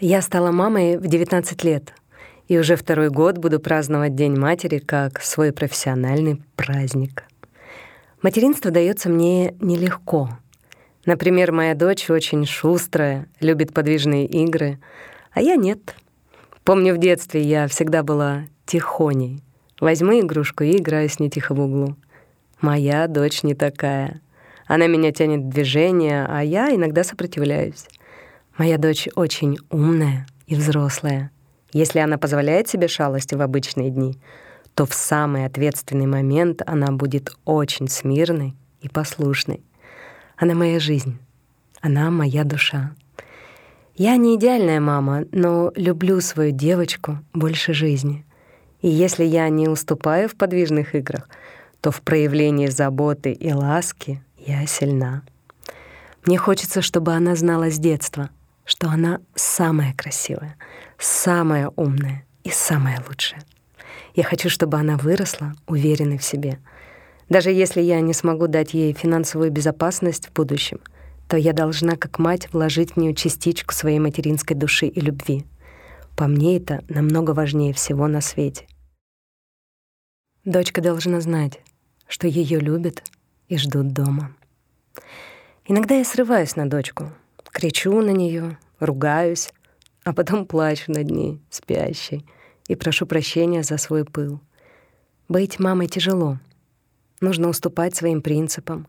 Я стала мамой в 19 лет, и уже второй год буду праздновать День матери как свой профессиональный праздник. Материнство дается мне нелегко. Например, моя дочь очень шустрая, любит подвижные игры, а я нет. Помню, в детстве я всегда была тихоней. Возьму игрушку и играю с ней тихо в углу. Моя дочь не такая. Она меня тянет в движение, а я иногда сопротивляюсь. Моя дочь очень умная и взрослая. Если она позволяет себе шалости в обычные дни, то в самый ответственный момент она будет очень смирной и послушной. Она моя жизнь. Она моя душа. Я не идеальная мама, но люблю свою девочку больше жизни. И если я не уступаю в подвижных играх, то в проявлении заботы и ласки я сильна. Мне хочется, чтобы она знала с детства, что она самая красивая, самая умная и самая лучшая. Я хочу, чтобы она выросла уверенной в себе. Даже если я не смогу дать ей финансовую безопасность в будущем, то я должна, как мать, вложить в нее частичку своей материнской души и любви. По мне это намного важнее всего на свете. Дочка должна знать, что ее любят и ждут дома. Иногда я срываюсь на дочку, кричу на нее, ругаюсь, а потом плачу над ней, спящей, и прошу прощения за свой пыл. Быть мамой тяжело. Нужно уступать своим принципам,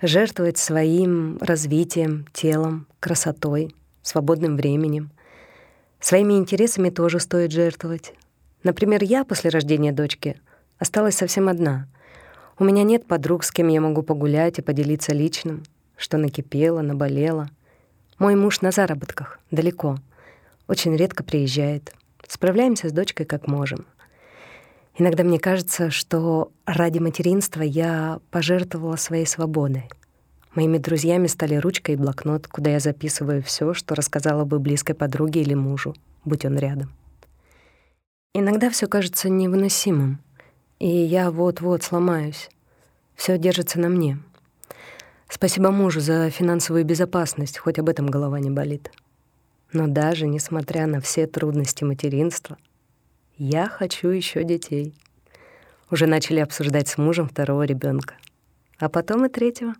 жертвовать своим развитием, телом, красотой, свободным временем. Своими интересами тоже стоит жертвовать. Например, я после рождения дочки осталась совсем одна. У меня нет подруг, с кем я могу погулять и поделиться личным, что накипело, наболело. Мой муж на заработках, далеко. Очень редко приезжает. Справляемся с дочкой как можем. Иногда мне кажется, что ради материнства я пожертвовала своей свободой. Моими друзьями стали ручка и блокнот, куда я записываю все, что рассказала бы близкой подруге или мужу, будь он рядом. Иногда все кажется невыносимым, и я вот-вот сломаюсь. Все держится на мне. Спасибо мужу за финансовую безопасность, хоть об этом голова не болит. Но даже несмотря на все трудности материнства, я хочу еще детей. Уже начали обсуждать с мужем второго ребенка, а потом и третьего.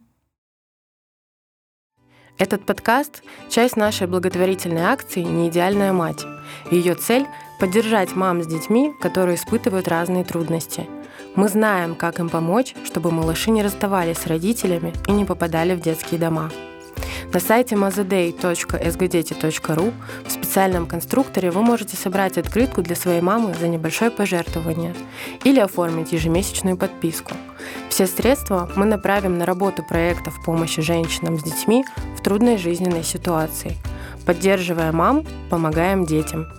Этот подкаст — часть нашей благотворительной акции «Неидеальная мать». Ее цель — поддержать мам с детьми, которые испытывают разные трудности. Мы знаем, как им помочь, чтобы малыши не расставались с родителями и не попадали в детские дома. На сайте mazaday.sgdeti.ru в специальном конструкторе вы можете собрать открытку для своей мамы за небольшое пожертвование или оформить ежемесячную подписку. Все средства мы направим на работу проектов помощи женщинам с детьми в трудной жизненной ситуации. Поддерживая мам, помогаем детям –